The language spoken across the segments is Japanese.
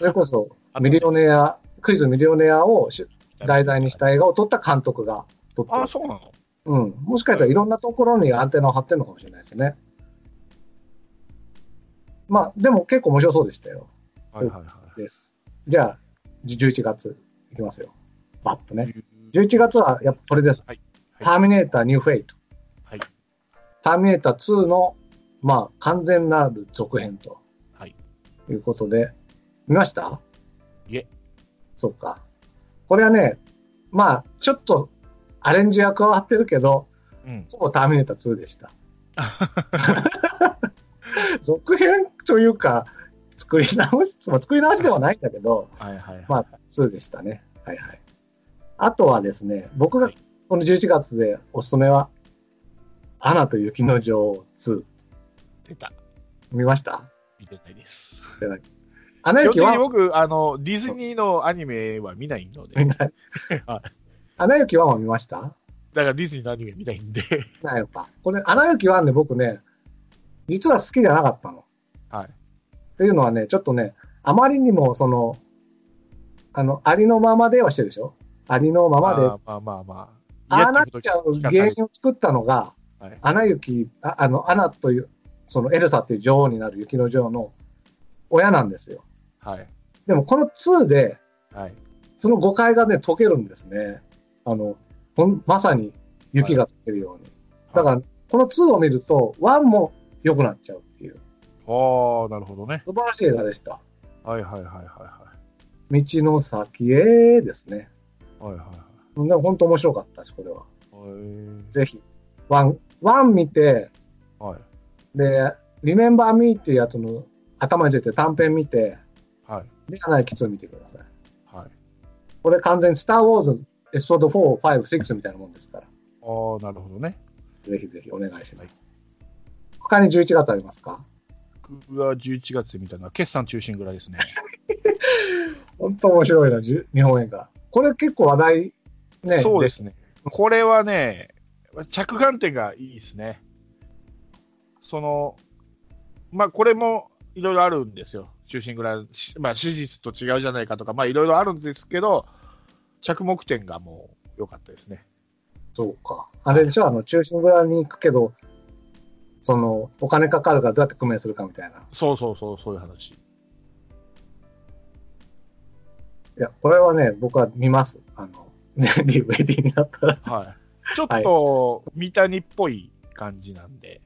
それこそ、ミリオネア、クイズミリオネアをし題材にした映画を撮った監督が撮ってるあ、そうなの？うん。もしかしたらいろんなところにアンテナを張ってるのかもしれないですね。まあ、でも結構面白そうでしたよ。はいはいはい。です。じゃあ、じ11月いきますよ。バッとね。11月はやっぱこれです。はいターミネーターニューフェイト。はい。ターミネーター2の、まあ、完全なる続編と。はい。いうことで、見ました？いえ。そうか。これはね、まあ、ちょっとアレンジが加わってるけど、うん。ほぼターミネーター2でした。続編というか、作り直し、まあ作り直しではないんだけど、はいはいはい。まあ、2でしたね。はいはい。あとはですね、僕がはいこの11月でおすすめは、アナと雪の女王2。出た。見ました？見てないです。アナ基本的に雪は、僕、あの、ディズニーのアニメは見ないので、アナ雪1は見ました？だからディズニーのアニメ見ないんで、ないのか。これ、アナ雪1ね、僕ね、実は好きじゃなかったの。はい。っていうのはね、ちょっとね、あまりにも、その、あの、ありのままではしてるでしょ？ありのままでまあまあまあまあ。ああなっちゃう原因を作ったのが、はいアナ雪、ああの、アナという、そのエルサっていう女王になる雪の女王の親なんですよ。はい。でもこの2で、はい。その誤解がね、解けるんですね。あの、ほんまさに雪が解けるように。だから、この2を見ると、1も良くなっちゃうっていう、ああ、なるほどね。素晴らしい映画でした。はいはいはいは道の先へですね。いはい。はいはいでも本当面白かったし、これは。はい。ぜひ。ワン、ワン見て、はい。で、Remember Me っていうやつの頭について短編見て、はい。で、アナ雪2見てください。はい。これ完全にスター・ウォーズエピソード4、5、6みたいなもんですから。ああ、なるほどね。ぜひぜひお願いします。他に11月ありますか？僕が11月で見たのは、決算中心ぐらいですね。本当面白いな、日本映画。これ結構話題ね。そうですね。これはね、着眼点がいいですね。その、まあ、これもいろいろあるんですよ。中心ぐらい、しまあ、史実と違うじゃないかとか、まあ、いろいろあるんですけど、着目点がもう良かったですね。そうか。あれでしょ？あの、中心蔵に行くけど、その、お金かかるからどうやって工面するかみたいな。いそうそうそう、そういう話。や、これはね、僕は見ます。あの、DVD になったら。はい。ちょっと、三谷っぽい感じなんで、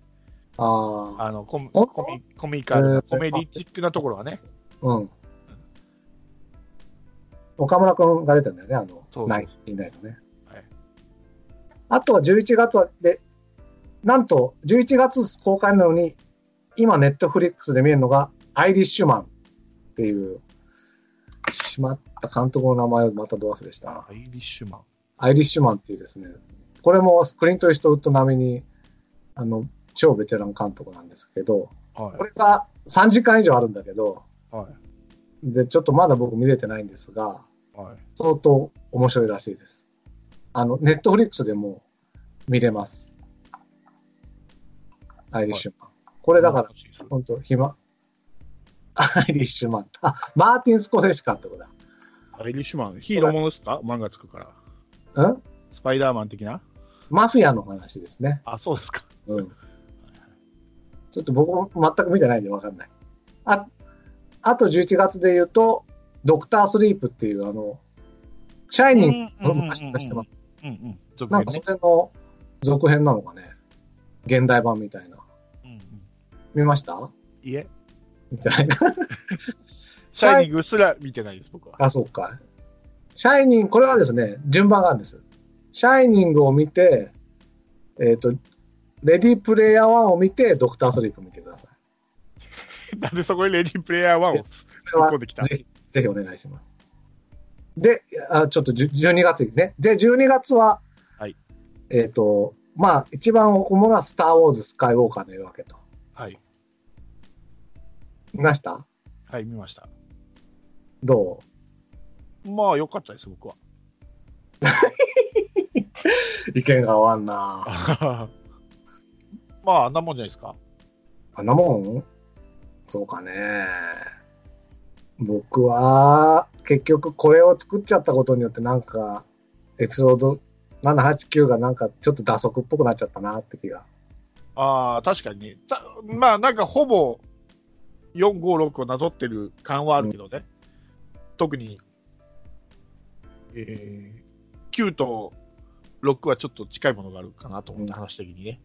ああ。あの、コミコミコミカルな、えーコメディチックなところはね。うん。岡村くんが出てんだよね、あの、そうナインティナインのね。はいあとは11月は、で、なんと11月公開なのに、今ネットフリックスで見えるのが、アイリッシュマンっていう、しまった監督の名前をまたど忘れした。アイリッシュマン。アイリッシュマンっていうですね、これもクリント・イーストウッド並みに、あの、超ベテラン監督なんですけど、はこれが3時間以上あるんだけど、い。はい。で、ちょっとまだ僕見れてないんですが、はい。相当面白いらしいです。あの、ネットフリックスでも見れます。アイリッシュマン。これだから、本当暇。アイリッシュマン。あ、マーティン・スコセッシ監督だ。アイリッシュマン、ヒーローものですか？漫画つくから。うん？スパイダーマン的な？マフィアの話ですね。あ、そうですか。うん。ちょっと僕も全く見てないんでわかんない。あ、あと11月で言うと、ドクタースリープっていうあの、シャイニングの昔出してます。うんうん。続なんかそれの続編なのかね。現代版みたいな。うんうん見ました？いえ、見てないか。シャイニングすら見てないです、僕は。あ、そうか。シャイニング、これはですね、順番があるんです。シャイニングを見て、えっ、と、レディープレイヤー1を見て、ドクタースリープ見てください。なんでそこにレディープレイヤー1を突っ込んできた？ぜひ、ぜひお願いします。で、あちょっとじゅ12月にね。で、12月は、はいえっ、と、まあ、一番主なスター・ウォーズ・スカイウォーカーの夜明けと。はい。見ました？はい、見ました。どまあ、良かったです、僕は。う 意見が合わんな まあ、あんなもんじゃないですか？あんなもん？そうかね。僕は、結局これを作っちゃったことによってなんか、エピソード789がなんかちょっと打足っぽくなっちゃったなって気が。ああ、確かに。たまあ、なんかほぼ4、5、6をなぞってる感はあるけどね。特に、えー、9と6はちょっと近いものがあるかなと思って、うん話的にね。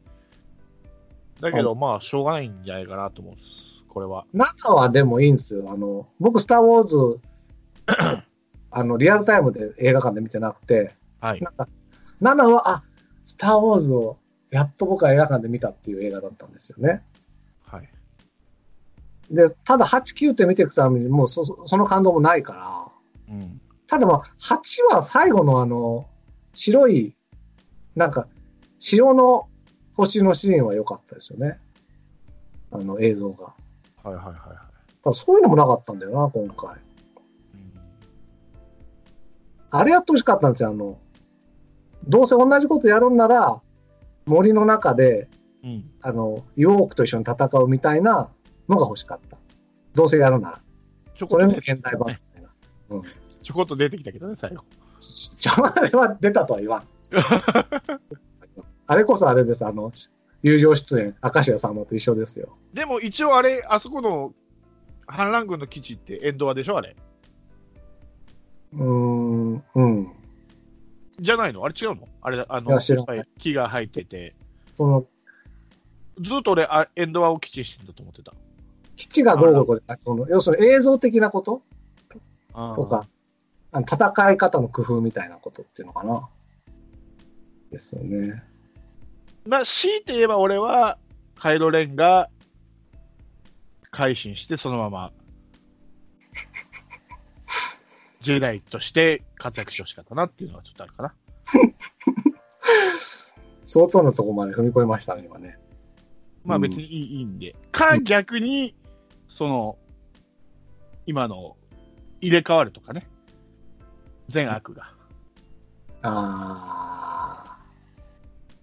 だけど、まあ、しょうがないんじゃないかなと思うんです。これは。7はでもいいんですよ。あの、僕、スター・ウォーズ、あの、リアルタイムで映画館で見てなくて、はい。なんか、7は、あ、スター・ウォーズをやっと僕は映画館で見たっていう映画だったんですよね。はい。で、ただ8、9って見ていくためにもうそその感動もないから、うん。ただまあ、8は最後のあの、白い、なんか、潮の星のシーンは良かったですよね。あの映像が。はいはいはいはい。そういうのもなかったんだよな、今回。うんあれやってほしかったんですよ、あの、どうせ同じことやるんなら、森の中で、うん。あの、ヨークと一緒に戦うみたいなのが欲しかった。どうせやるなら。ちょそれも出てきた現代版みたいな。うん。ちょこっと出てきたけどね、最後。ちょ、あれは出たとは言わん。あれこそあれです、あの、友情出演、明石家さんまと一緒ですよ。でも一応あれ、あそこの反乱軍の基地ってエンドアでしょ、あれ。うーん、うん。じゃないの？あれ違うの？あれ、あいの、木が入ってて、その、ずっと俺、あエンドアを基地してんだと思ってた。基地がどうこうこうその、要するに映像的なこと？とか、戦い方の工夫みたいなことっていうのかな。ですよね。まあ、強いて言えば俺は、カイロレンが改心して、そのまま、ジェダイとして活躍してほしかったなっていうのはちょっとあるかな。相当なところまで踏み込みましたね、今ね。うんまあ別にいい,、いいんで。か、逆に、その、今の入れ替わるとかね。善悪が、あ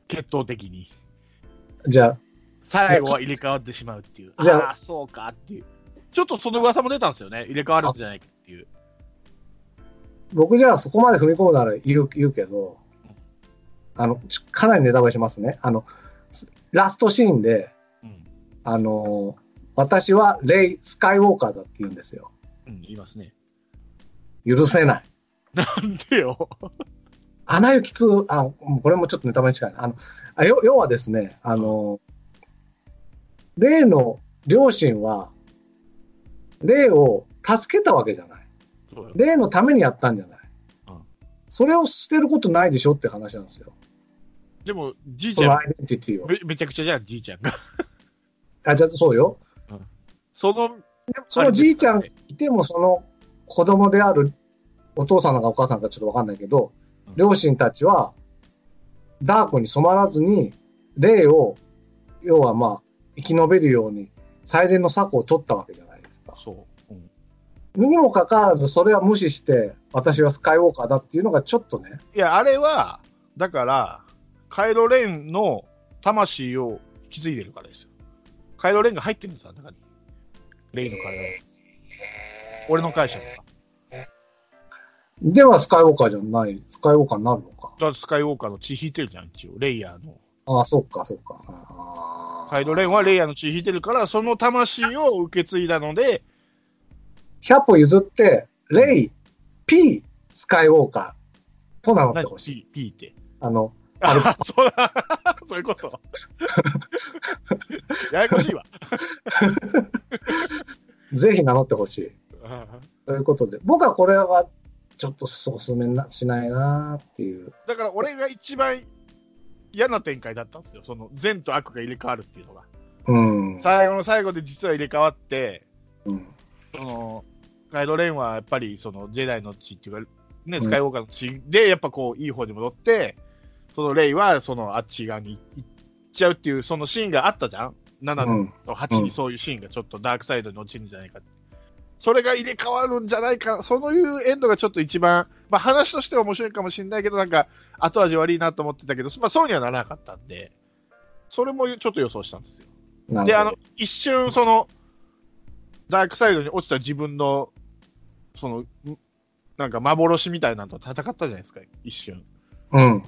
決闘的に。ー。じゃあ、最後は入れ替わってしまうっていう。じゃああそうかっていう。ちょっとその噂も出たんですよね。入れ替わるんじゃないかっていう。僕じゃあそこまで踏み込むなら言う言うけど、あの、ちかなりネタバレしますね。あの、すラストシーンで、うん。あの、私はレイ・スカイウォーカーだって言うんですよ。うん、言いますね。許せない。なんでよ。アナ雪2、あ、これもちょっとネタバレに近いな。あの、あ要要はですね、あの、レイの両親は、レイを助けたわけじゃない。そうよレイのためにやったんじゃない。うんそれを捨てることないでしょって話なんですよ。でも、じいちゃんそのアイデンティティを。め、めちゃくちゃじゃん、じいちゃんが。あ、じゃあそうよ。その、でもそのじいちゃんいても、その子供であるお父さんなのかお母さんかちょっとわかんないけど、うん両親たちは、ダークに染まらずに、霊を、要はまあ、生き延びるように、最善の策を取ったわけじゃないですか。そう。うんにもかかわらず、それは無視して、私はスカイウォーカーだっていうのがちょっとね、いや、あれは、だから、カイロレンの魂を引き継いでるからですよ。カイロレンが入ってるんですよ、中に。レイの体に。俺の解釈は。ではスカイウォーカーじゃない、スカイウォーカーになるのか。だスカイウォーカーの血引いてるじゃん、一応。レイヤーの。ああ、そっか、そっか。カイロレンはレイヤーの血引いてるから、その魂を受け継いだので、100歩譲って、レイ、P、スカイウォーカーと名乗って何ほしい。P, って。あの、あれあ、そうだ。そういうこと。ややこしいわ。ぜひ名乗ってほしい。ということで、僕はこれはちょっとおすすめなしないなっていう。だから俺が一番嫌な展開だったんですよ。その善と悪が入れ替わるっていうのが。うん。最後の最後で実は入れ替わって、うんその、カイドレンはやっぱりそのジェダイの血っていうか、ね、うんスカイウォーカーの血でやっぱこういい方に戻って、そのレイはそのあっち側に行っちゃうっていうそのシーンがあったじゃん ?7 うん。と8にそういうシーンがちょっとダークサイドに落ちるんじゃないかって。それが入れ替わるんじゃないか、そういうエンドがちょっと一番、まあ話としては面白いかもしれないけど、なんか後味悪いなと思ってたけど、まあそうにはならなかったんで、それもちょっと予想したんですよ。で、あの一瞬その、ダークサイドに落ちた自分のその、んなんか幻みたいなのと戦ったじゃないですか、一瞬。うん。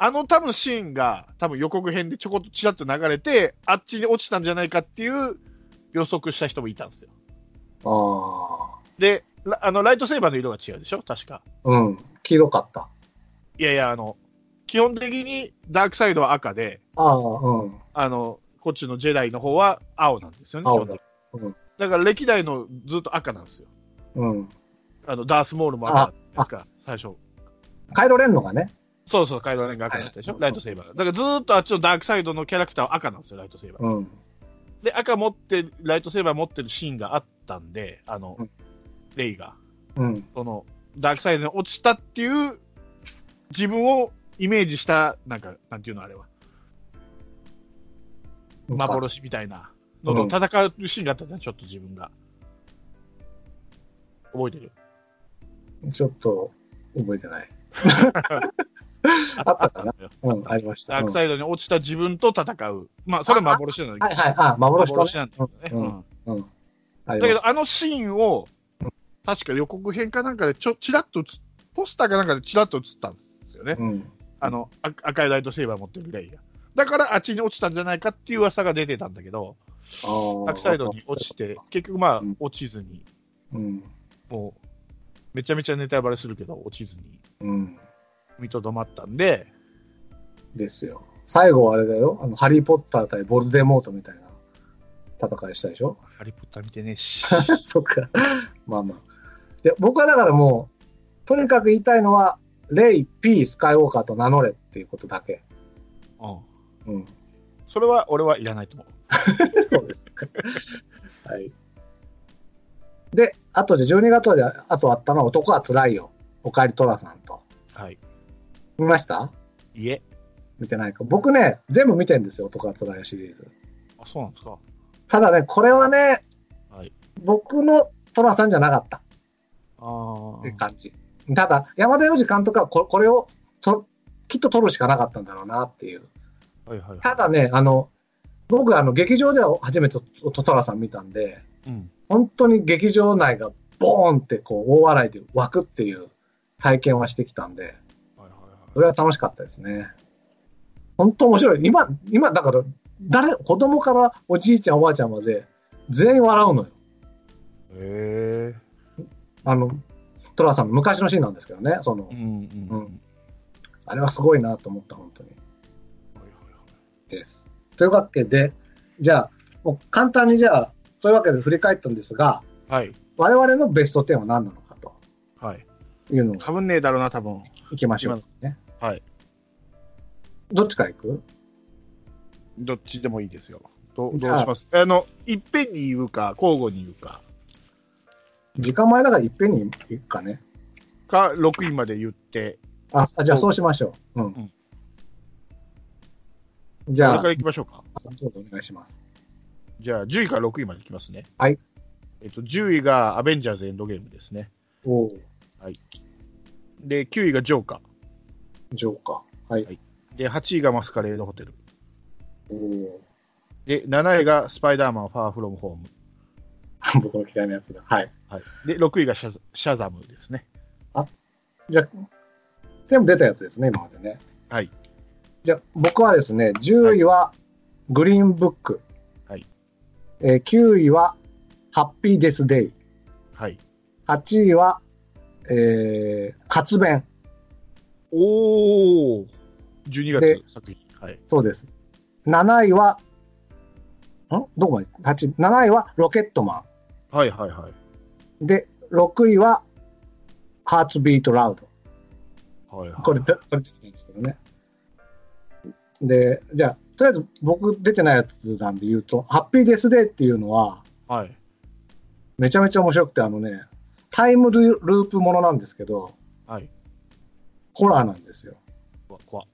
あの多分シーンが、多分予告編でちょこっとちらっと流れて、あっちに落ちたんじゃないかっていう予測した人もいたんですよ。あで、ラあの、ライトセーバーの色が違うでしょ？確か。あ。うん。黄色かった。いやいや、あの、基本的にダークサイドは赤で、ああ、うん。あの、こっちのジェダイの方は青なんですよね、青だうんだから歴代のずっと赤なんですよ。うん。あの、ダースモールも赤ですか、最初。カイロレンのがね。そうそう、カイドラレンが赤だったでしょ、ライトセーバーが。だからずーっとあっちのダークサイドのキャラクターは赤なんですよ、ライトセーバー。うん。で、赤持って、ライトセーバー持ってるシーンがあったんで、あの、うんレイが、うん。その、ダークサイドに落ちたっていう、自分をイメージした、なんか、なんていうのあれは、幻みたいなのと戦うシーンがあったじゃん、ちょっと自分が。覚えてる？ちょっと、覚えてない。あったかなうん、ありました。ダークイサイドに落ちた自分と戦う。まあ、それは幻なのに。はいはい。あ、幻幻なんだけどね。うんだけど、あのシーンを、確か予告編かなんかでちょ、ちらっとポスターかなんかでちらっと映ったんですよね。た。うん。あの、あ赤いライトセーバー持ってるレイが。だから、あっちに落ちたんじゃないかっていう噂が出てたんだけど、ああ。バックサイドに落ちて、結局まあうん、落ちずに、うん。もう、めちゃめちゃネタバレするけど、落ちずに、うん。踏みとどまったんで、ですよ。最後はあれだよ。あの、ハリーポッター対ボルデモートみたいな戦いしたでしょ？ハリーポッター見てねえし。そっか。まあまあ。で、僕はだからもう、とにかく言いたいのは、レイ、ピー、スカイウォーカーと名乗れっていうことだけ。うん。うん。それは、俺はいらないと思う。そうです。はい。で、あとで12月で、あとあったのは男は辛いよ。おかえりトラさんと。はい。見ました？いえ。見てないか？僕ね、全部見てんですよ。男は辛いよシリーズ。あ、そうなんですか。ただね、これはね、はい。僕のトラさんじゃなかったあって感じ。ただ、山田洋次監督はここれをときっと撮るしかなかったんだろうなっていう。あ。はいはいはい。ただね、あの、僕あの劇場では初めてトトラさん見たんで、うん。本当に劇場内がボーンってこう大笑いで湧くっていう体験はしてきたんで。それは楽しかったですね。本当面白い。今、今だから、誰、子供からおじいちゃんおばあちゃんまで全員笑うのよ。へえ。あの、トラさんの昔のシーンなんですけどね、そのう、んうん。ううんん。あれはすごいなと思った、本当に。です。というわけで、じゃあ、もう簡単にじゃあ、そういうわけで振り返ったんですが、はい。我々のベスト10は何なのかとはい。いうのをかぶんねえだろうな、多分。いきましょうね。はい。どっちからいく？どっちでもいいですよ。どどうします？あの、いっぺんに言うか、交互に言うか、時間前だからいっぺんにいくかね。か、6位まで言って、あ、あじゃあそうしましょう。うん。んじゃあ、これから行きましょうか。どうぞお願いします。じゃあ、10位から6位までいきますね。はい。えっと、10位がアベンジャーズエンドゲームですね。おおで、9位がジョーカジョーカー。はい。ー。で、8位がマスカレードホテル。で、7位がスパイダーマンファーフロムホーム。僕の嫌いなやつだ。はい。はい。で、6位がシャシャザムですね。じゃあ、全部出たやつですね、今までね。はい。じゃあ、僕はですね、10位はグリーンブック。はい。えー9位はハッピーデスデイ。はい。8位は、えー、活弁。おー !12 で月作品。はい。そうです。7位は、ん？どこまで ?8、7位はロケットマはいはいはい。ン。で、6位は、ハーツビートラウド。はいはい、これ、これ出てないんですけどね。で、じゃあ、とりあえず僕出てないやつなんで言うと、ハッピーデスデーっていうのは、はい。めちゃめちゃ面白くて、あのね、タイムループものなんですけど、はい。ホラーなんですよ。怖怖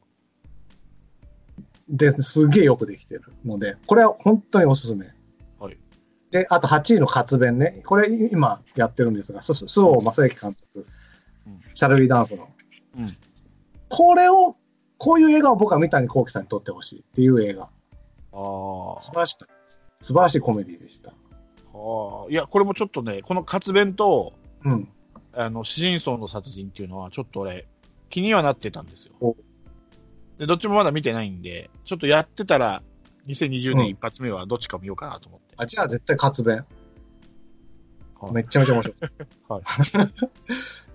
で、すげえよくできてるので、これは本当におすすめ。はい。で、あと8位の活弁ね。これ今やってるんですが、そうそう、周防正幸監督、うんシャルウィダンスの。うんこれを、こういう映画を僕は三谷幸喜さんに撮ってほしいっていう映画。ああ。素晴らしかったです。素晴らしいコメディでした。ああ。いや、これもちょっとね、この活弁と、うん。あの、シジンソンの殺人っていうのは、ちょっと俺、気にはなってたんですよお。で、どっちもまだ見てないんで、ちょっとやってたら、2020年一発目はどっちか見ようかなと思って。あ、じゃあ絶対活弁。はいめっちゃめちゃ面白い。はい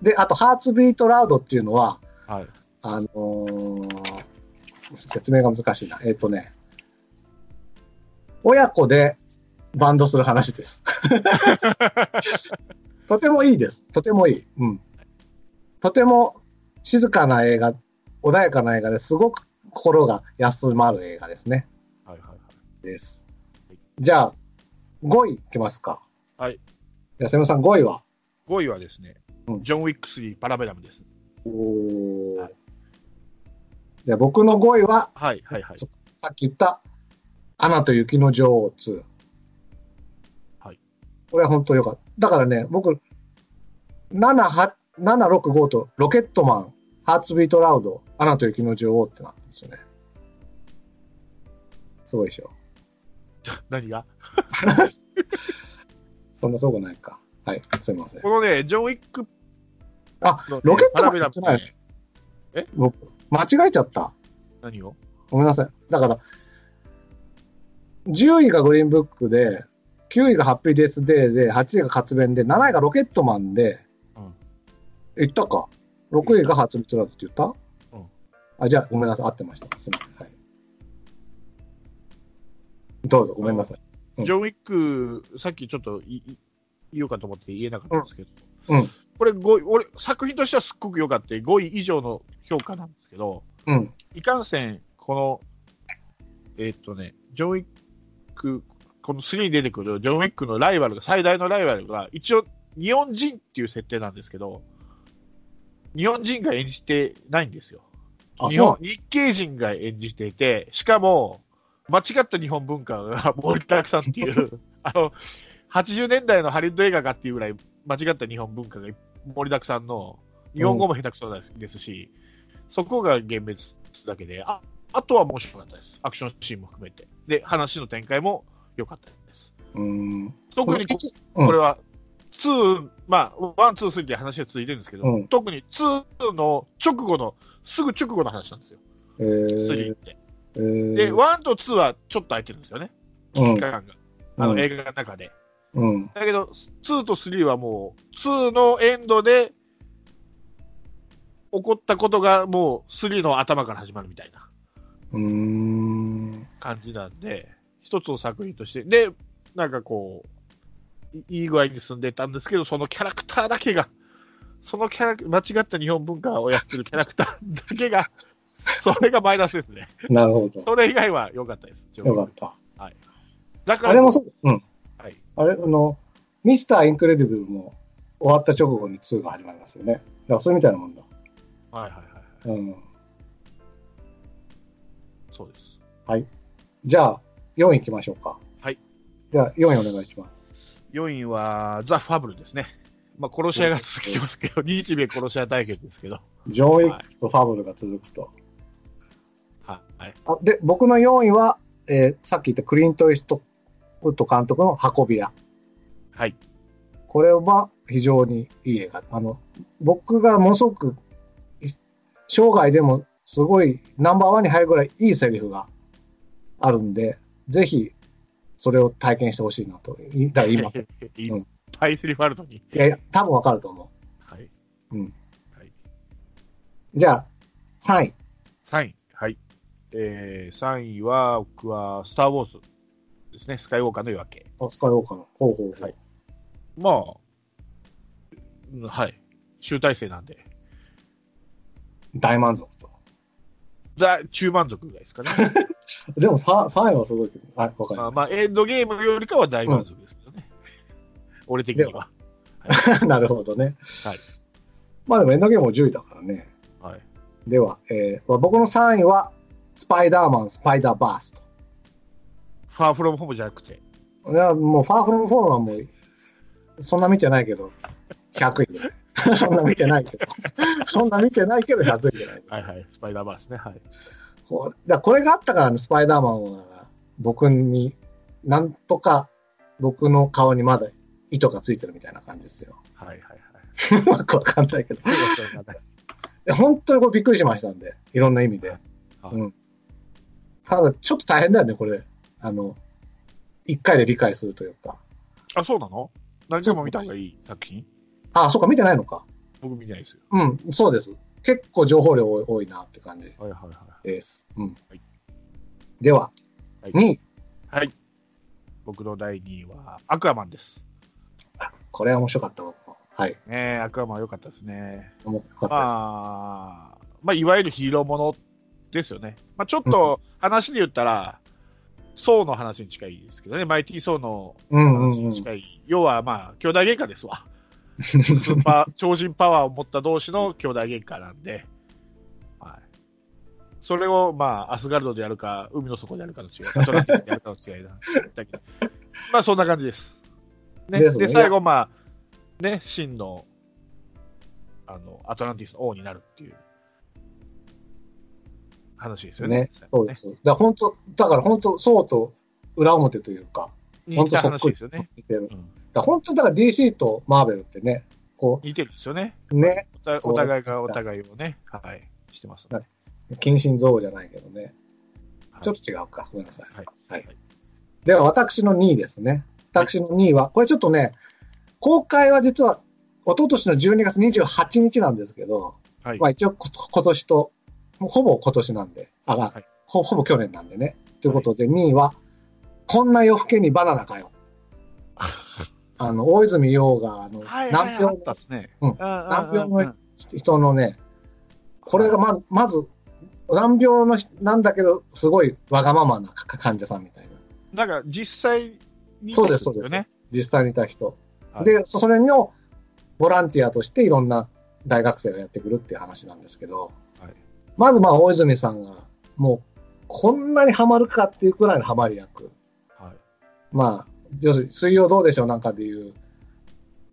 で、あと、ハーツビートラウドっていうのは、はい。あのー説明が難しいな。えっ、とね、親子でバンドする話です。とてもいいです。とてもいい。うん。とても静かな映画、穏やかな映画ですごく心が休まる映画ですね。はいはいはい。です。じゃあ、5位いきますか。はい。じゃあ、瀬野さん5位は？5位はですね、うんジョン・ウィック3パラベラムです。おーじゃあ、僕の5位は、はいはいはい。さっき言った、アナと雪の女王2。はい。これは本当よかった。だからね、僕、7、8 765とロケットマン、ハーツビートラウド、アナと雪の女王ってなってんですよね。すごいでしょ。何が？そんなすごくないか。はい、すみません。このね、ジョン・ウィックあ、ロケットマンパラベラム言ってないね。え？僕、間違えちゃった。何を？ごめんなさい。だから、10位がグリーンブックで、9位がハッピーデスデーで、8位が活弁で、7位がロケットマンで、うん言ったか。6位がハーツビートラウドって言った？うんあ、じゃあ、ごめんなさい。合ってました。すみません。はい。どうぞ、ごめんなさい。うんジョン・ウィック、さっきちょっといい言おうかと思って言えなかったんですけど、うんうんこれ5位、俺、作品としてはすっごく良かった、5位以上の評価なんですけど、うん。いかんせん、この、えーっとね、ジョン・ウィック、この3に出てくるジョン・ウィックのライバルが、最大のライバルが、一応、日本人っていう設定なんですけど、日本人が演じてないんですよ。あ、日本、日系人が演じていて、しかも、間違った日本文化が盛りだくさんっていう、あの、80年代のハリウッド映画かっていうぐらい間違った日本文化が盛りだくさんの、日本語も下手くそですし、そこが幻滅だけで、あ、あとは面白かったです。アクションシーンも含めて。で、話の展開も良かったです。うーん。特にこれは、2、まあ、1、2、3って話が続いてるんですけど、うん特に2の直後の、すぐ直後の話なんですよ。え3ーっ、て。えー、で、1と2はちょっと空いてるんですよね。うん期間が。あの、うん映画の中で。うん。だけど、2と3はもう、2のエンドで、起こったことがもう3の頭から始まるみたいな。感じなんで、一つの作品として。で、なんかこう、いいい具合に進んでたんですけど、そのキャラクターだけが、そのキャラ、間違った日本文化をやってるキャラクターだけが、それがマイナスですね。なるほど。それ以外は良かったです。よかった。だから、あれもそう。うん。はい。あれ、あの、ミスターインクレディブルも終わった直後に2が始まりますよね。だからそれみたいなもんだ。はいはいはい。うん。そうです。じゃあ、4位行きましょうか。はい。じゃあ、4位お願いします。4位は、ザ・ファブルですね。まあ、殺し屋が続きますけど、日米殺し屋対決ですけど。ジョン・ウィックとファブルが続くと。はい。あで、僕の4位は、えーさっき言ったクリント・イーストウッド監督の運び屋。はい。これは非常にいい映画。あの、僕がものすごく、い生涯でもすごいナンバーワンに入るぐらいいいセリフがあるんで、ぜひ、それを体験してほしいなと。いだから言います。いいっぱいセリフあるのに。やいや、多分わかると思はい。う。うん。はい。じゃあ、3位。3位。はい。えー、3位は、僕は、スター・ウォーズですね。スカイウォーカーの夜明け。オスカー・ウォーカーの。ほうほうほう。はいまあ、うんはい。集大成なんで。大満足と。ザ・中満足ぐらいですかね。でも 3, 3位はすごいけど。はい、わかりままあ、まあ、エンドゲームよりかは大満足ですけどね。俺的には。す。なるほどね。はい。まあでもエンドゲームも10位だからね。はい。では、えー、僕の3位は、スパイダーマン、スパイダーバースト。ファーフロムホームじゃなくて。いや、もう、ファーフロムフォームはもう、そんな見てないけど、100位ぐらい。そんな見てないけど。そんな見てないけど、100位じゃない。はいはい。スパイダーバースね。はい。これこれがあったからね、スパイダーマンは、僕に、なんとか、僕の顔にまだ糸がついてるみたいな感じですよ。はいはいはい。う まくわかんないけど。本当にこれびっくりしましたんで、いろんな意味で。はいうん。ただ、ちょっと大変だよね、これ。あの、一回で理解するというか。あ、そうなの？何でも見た方がいい作品？あ、そうか、見てないのか。僕見てないですよ。うん、そうです。結構情報量多いなって感じはいはいはい。です。うん。はいでは、はい2位。はい。僕の第2位は、アクアマンです。これは面白かった、僕も。はい。ねえ、アクアマン良かったですね。面白かったです。まあ、まあ、いわゆるヒーローものですよね。まあ、ちょっと話で言ったら、ソーの話に近いですけどね、マイティー・ソーのうんうんうん。話に近い。要は、まあ、兄弟喧嘩ですわ。スーパー、超人パワーを持った同士の兄弟喧嘩なんで、はい。それを、まあ、アスガルドでやるか、海の底でやるかの違い、アトランティスでやるかの違いだだけど。まあ、そんな感じです。ね。で、ね最後、まあ、ね、真の、あの、アトランティスの王になるっていう話ですよね。ね、そうです。だから本当、だから本当、そうと裏表というか、似た話ですよね。うんら本当、だから DC とマーベルってね、こ似てるんですよね。う、ね、お互いがお互いをね、はい、してます、ね。近親憎悪じゃないけどね、はいちょっと違うか。ごめんなさい。はい。はい。では、私の2位ですね。私の2位は、これちょっとね、公開は実は、一昨年の12月28日なんですけど、はい。まあ一応こ今年と、もうほぼ今年なんで、あ、はいほほぼ去年なんでね。ということで、2位は、こんな夜更けにバナナかよ。あの、大泉洋が、あの、はい、難はい、あ病ったっすね。うんうん難病のうん人のね、これがま、まず、難病の人なんだけど、すごいわがままなか患者さんみたいな。だから、実際に、そうですそうです。実際にいた人。はいで、そそれのボランティアとしていろんな大学生がやってくるっていう話なんですけど、はいまずまあ大泉さんが、もう、こんなにハマるかっていうくらいのハマり役。はい。まあ、要するに、水曜どうでしょうなんかでいう、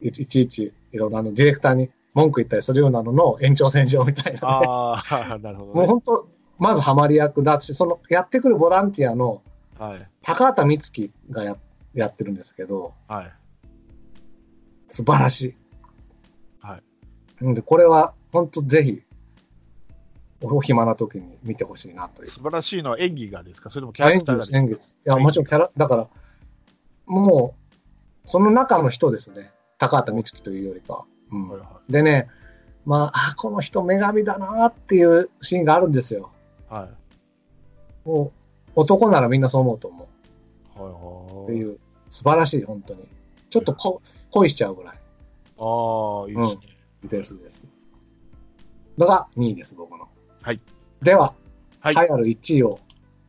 いいちいち、いろんなディレクターに文句言ったりするようなのの延長線上みたいな、ね。ああ、なるほど、ね。もう本当、まずハマり役だし、その、やってくるボランティアのはい。高畑充希がややってるんですけど、はい。素晴らしい。はい。うんで、これは本当ぜひ、お暇な時に見てほしいなという。素晴らしいのは演技がですか？それともキャラ演クター技です、がですか演技。いや、もちろんキャラ、だから、もう、その中の人ですね。高畑充希というよりかは。うんはいはでね、まあ、あ、この人女神だなっていうシーンがあるんですよ。い。はい。もう、男ならみんなそう思うと思う。はいってはい。いう、素晴らしい、本当に。ちょっとこ恋しちゃうぐらいああ、いいですね。ですです。のが2位です、僕の。はい。では、はい。栄えある1位を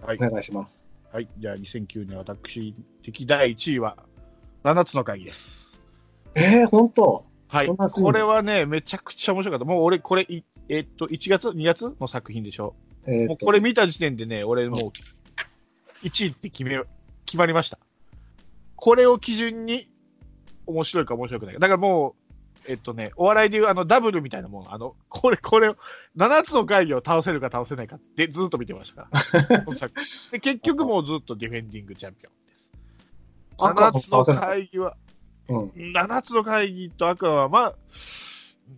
はいお。願いします。はい。じゃあ、2009年私的第1位は、7つの会議です。えー、本当？はい。これはね、めちゃくちゃ面白かった。もう俺、これ、いえっと、1月 ?2 月の作品でしょ？えーともうこれ見た時点でね、俺もう、1位って決め、決まりました。これを基準に、面白いか面白くないか。だからもう、えっとね、お笑いでいうあのダブルみたいなもん、あの、これ、これを、7つの会議を倒せるか倒せないかってずっと見てましたから。で結局もうずっとディフェンディングチャンピオンです。赤も7つの。会議は、うん。7つの会議と赤は、まあ、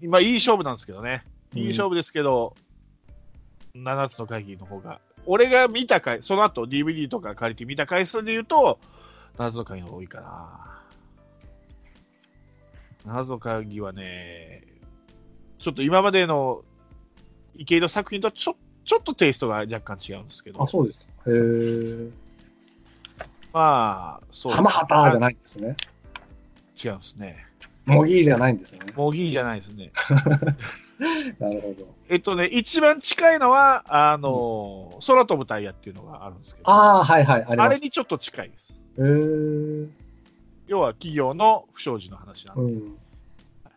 まあ、いい勝負なんですけどね。いい勝負ですけど、7つの会議の方が、俺が見た回、その後 DVD とか借りて見た回数で言うと、7つの会議の方が多いかな。7つの会議はね、ちょっと今までの池井の作品とちょちょっとテイストが若干違うんですけどあ、、そうです。へー。まあ、そう。浜畑じゃないんですね。違うんですね。模擬じゃないんですね。模擬じゃないですね。なるほど。えっとね、一番近いのは、あの、空飛ぶタイヤっていうのがあるんですけど、ああ、はいはい、ありあ。れにちょっと近いです。へー。要は企業の不祥事の話なんで。うん。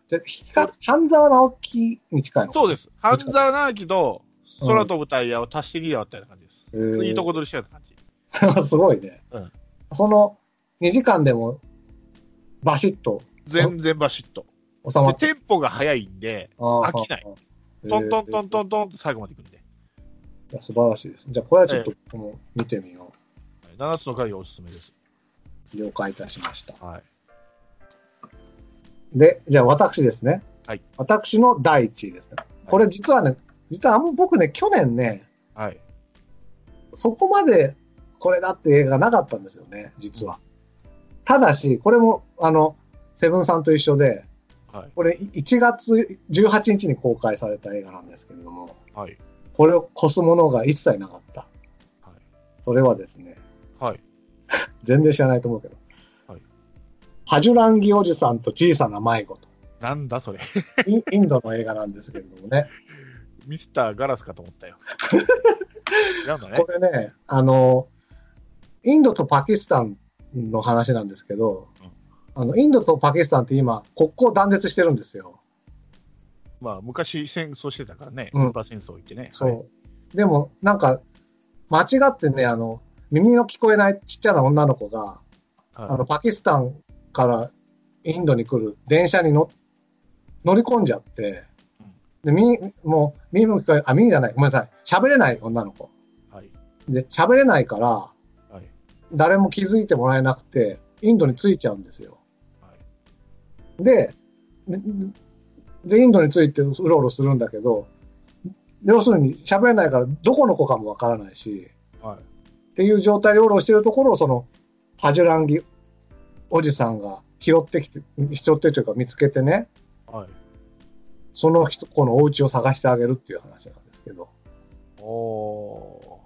じゃ光半沢直樹に近いのそうです。半沢直樹と空飛ぶタイヤを足して2で割ったような感じです。いいとこ取りしたような感じ。すごいね。うんその2時間でもバシッと全然バシッと。で、収ま。テンポが速いんで、飽飽きない。トントントントントンと最後までいくんで。素晴らしいです。じゃあ、これはちょっとこの見てみよ7つの回がおすすめです。う。了解いたしました。はい。で、じゃあ私ですね。はい私の第1位ですね。これ実はね、実はあんま僕ね、去年ね、はい。そこまでこれだって映画がなかったんですよね、実は。ただし、これも、あの、セブンさんと一緒で、はい。これ1月18日に公開された映画なんですけれども、はい。これを越すものが一切なかった。はい。それはですね、はい。全然知らないと思うけど、はいハジュランギおじさんと小さな迷子と、なんだそれ。イインドの映画なんですけれどもね、ミスターガラスかと思ったよ。ねこ。れね、あの、インドとパキスタンの話なんですけど、あの、インドとパキスタンって今、国交断絶してるんですよ。まあ、昔戦争してたからね。うんウーパー戦争行ってね。そう。はいでも、なんか、間違ってね、あの、耳の聞こえないちっちゃな女の子が、あはの、パキスタンからインドに来る電車に乗乗り込んじゃって、で、耳、もう、耳も聞こえ、あ、耳じゃない、ごめんなさい。喋れない女の子。い。はい。で、喋れないから、はい。誰も気づいてもらえなくて、インドに着いちゃうんですよ。はい。で、で、でインドに着いてうろうろするんだけど、要するに喋れないからどこの子かもわからないし、はい。っていう状態でうろしてるところを、その、ハジュランギおじさんが拾ってきて、拾ってというか見つけてね、はい。その人、このお家を探してあげるっていう話なんですけど。お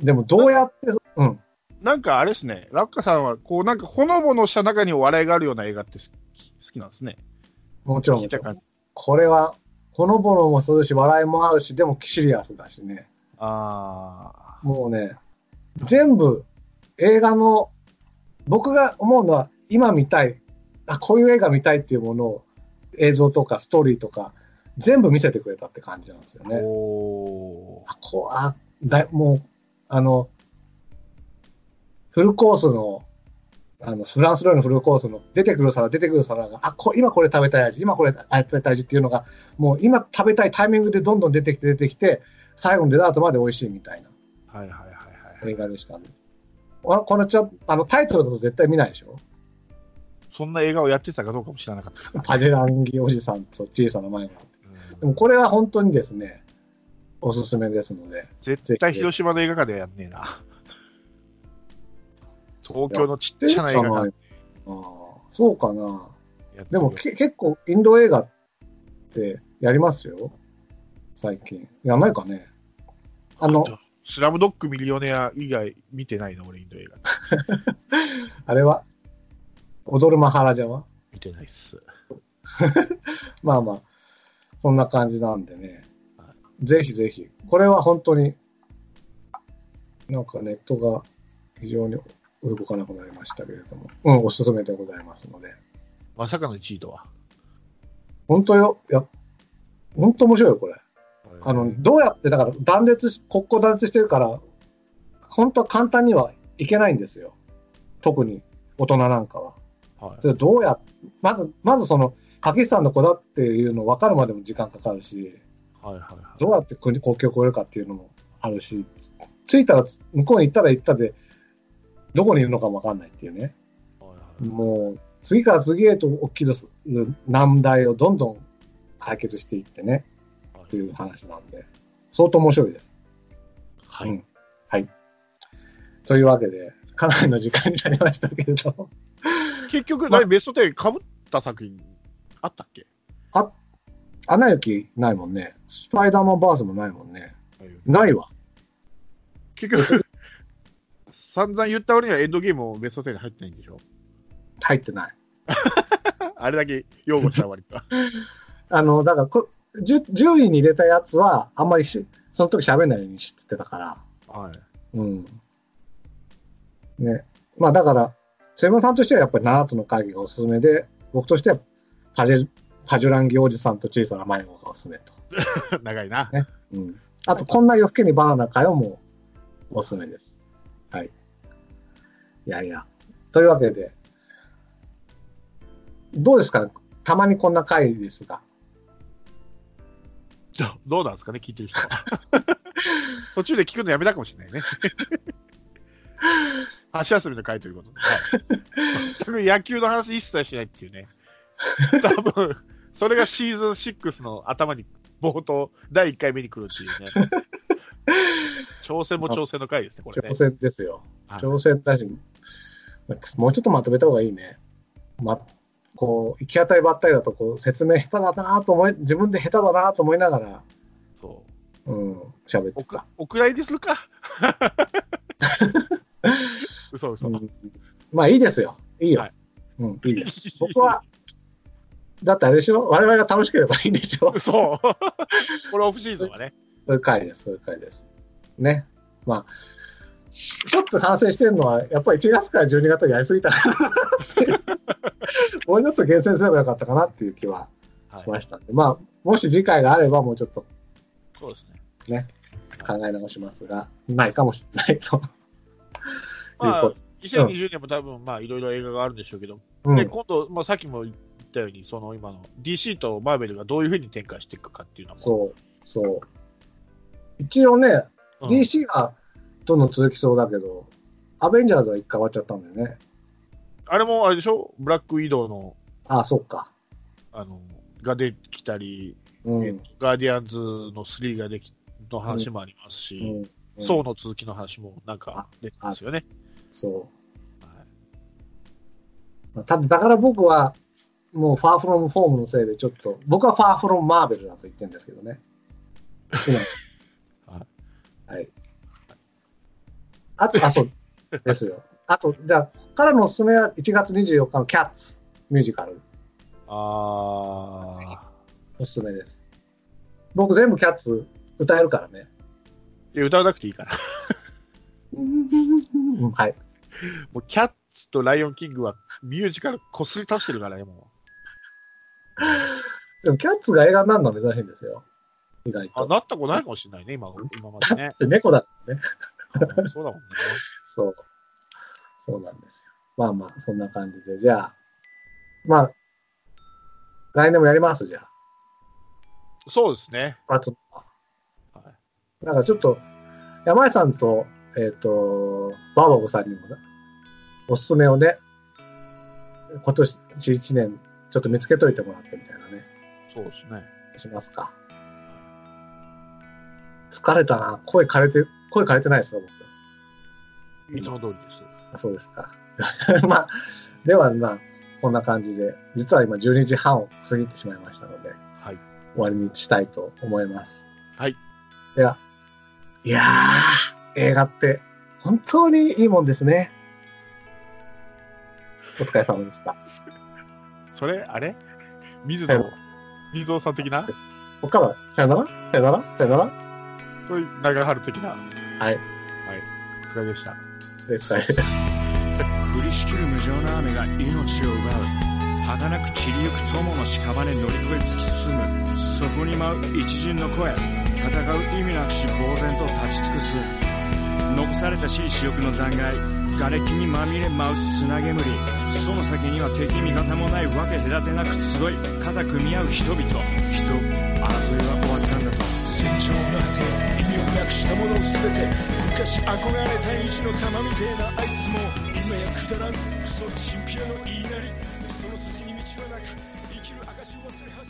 でもどうやって、うん。ー。なんかあれですね。ラッカさんは、こう、なんかほのぼのした中に笑いがあるような映画って好き好きなんですね。もちろん。これは、ほのぼのもするし、笑いもあるし、でもシリアスだしね。あもうね、全部映画の、僕が思うのは、今見たい、あ、こういう映画見たいっていうものを、映像とかストーリーとか、全部見せてくれたって感じなんですよー。ね。おあ、こう、あ、だもう、あの、フルコースの、あの、フランス料理のフルコースの出てくる皿、出てくる皿が、あ、こ今これ食べたい味、今これ食べたい味っていうのが、もう今食べたいタイミングでどんどん出てきて出てきて、最後のデザートまで美味しいみたいなはいはい。映画でしたね。あこのちょあのタイトルだと絶対見ないでしょ？そんな映画をやってたかどうかも知らなかった。パジェランギおじさんと小さな迷子。うんでもこれは本当にですね、おすすめですので。絶対広島の映画館ではやんねえな。東京のちっちゃな映画館ああそうかな。でもけ結構インド映画ってやりますよ。最近。やんないかね。あの、スラムドッグミリオネア以外見てないの、俺、インド映画。あれは？踊るマハラジャは？見てないっす。まあまあ、そんな感じなんでね。ぜひぜひ。これは本当に、なんかネットが非常に動かなくなりましたけれども、うん、おすすめでございますので。まさかの1位とは？本当よ、いや、本当面白いよ、これ。あの、どうやって、だから断絶し、国交断絶してるから、本当は簡単にはいけないんですよ。特に大人なんかは。はい、それどうや、まず、まずその、パキスタンの子だっていうの分かるまでも時間かかるし、はいはいはい。どうやって国国境を越えるかっていうのもあるし、着いたら、向こうに行ったら行ったで、どこにいるのかも分かんないっていうね。はいはいもう、次から次へと起きる難題をどんどん解決していってね、っていう話なんで、相当面白いです。はい。うんはい。というわけで、かなりの時間になりましたけれども、結局、ま何ベスト10かぶった作品あったっけ？アナ雪ないもんね。スパイダーマンバースもないもんね。ないわ。結局、散々言った割にはエンドゲームもベスト10に入ってないんでしょ？入ってない。あれだけ擁護した割には。あの、だからこ、10, 10位に入れたやつは、あんまりしその時喋んないようにしてたから。はい。うん。ね。まあだから、セブンさんとしてはやっぱり7つの会議がおすすめで、僕としてはパジェ、パジュランギおじさんと小さな迷子がおすすめと。長いな。うん。あと、こんな夜更けにバナナかよもおすすめです。はい。いやいや。というわけで、どうですか？たまにこんな回ですが。ど どうなんですかね、聞いてる人は。途中で聞くのやめたかもしれないね。足休みの回ということで。はい野球の話一切しないっていうね。多分、それがシーズン6の頭に冒頭、第1回目に来るっていうね。挑戦も挑戦の回ですね、これね挑。戦ですよ。はい挑戦だし、もうちょっとまとめた方がいいね。ま、こう、行き当たりばったりだと、こう、説明下手だなと思い、自分で下手だなと思いながら、そう。うん、喋っておくた。お蔵入りするか。嘘嘘。うんまあいいですよ。いいよ。はいうん、いいです。僕は、だってあれでしょ？我々が楽しければいいんでしょ？そう。これオフシーズンはね。そういう回です、そういう回です。ね。まあ、ちょっと反省してるのは、やっぱり1月から12月にやりすぎたかなってもうちょっと厳選すればよかったかなっていう気ははいし。ましたんで、まあ、もし次回があれば、もうちょっとそうですね。考え直しますが、ないかもしれないと。まあいうこ、2020年も多分、まあ、いろいろ映画があるんでしょうけど、と。うんで、今度、まあ、さっきも言ったように、その今の DC とマーベルがどういうふうに展開していくかっていうのも。そう、そう。一応ね、うん DC はどんどん続きそうだけど、アベンジャーズは一回終わっちゃったんだよね。あれもあれでしょ？ブラックウィドウの、ああ、そっか。あの、ができたり、うん。えっとガーディアンズの3ができ、の話もありますし、うんうんソーの続きの話もなんか出てますよね。そう。はいまあただ、だから僕は、もうファーフロムホームのせいでちょっと、僕はファーフロムマーベルだと言ってるんですけどね。今 はい。あと、あ、そうですよ。あと、じゃあ、からのおすすめは1月24日のキャッツミュージカル。あおすすめです。僕全部キャッツ歌えるからね。ー。いや、歌わなくていいから。うんはい。もう、キャッツとライオンキングはミュージカルこすり倒してるからね、もでもキャッツが映画になるのは珍しいんですよ。意外う。あ、と。なったことないかもしれないね、今、今までね。で猫だからね。うんそうだもんね。そう。そうなんですよ。まあまあ、そんな感じで。じゃあ、まあ、来年もやります、じゃあ。そうですね。夏はなんかちょっと、山井さんと、えっ、と、バーバボさんにもね、おすすめをね、今年1年、ちょっと見つけといてもらってみたいなね、そうですね。しますか。疲れたな。声枯れて、声枯れてないですよ、僕。いつも通りです。あそうですか。まあ、では、まあ、こんな感じで、実は今12時半を過ぎてしまいましたので、はい。終わりにしたいと思います。はい。では、いやー、映画って本当にいいもんですね。お疲れ様でした。それ、あれ？水野はい、水野さん的な？ここから、さよなら？さよなら？さよなら？と長春的な？はい。お疲れでした。でさよです。降りしきる無情な雨が命を奪う儚く散りゆく友の屍乗り越え突き進むそこに舞う一陣の声戦う意味なくし呆然と立ち尽くす残されたしい死翼の残骸瓦礫にまみれ舞う砂煙その先には敵味方もないわけ隔てなく集い肩組み合う人々人争いは終わったんだと戦場したもの全て昔憧れた意地の玉みてえなあいつも今やくだらんクソチンピラの言いなりその筋に道はなく生きる証を忘れ走る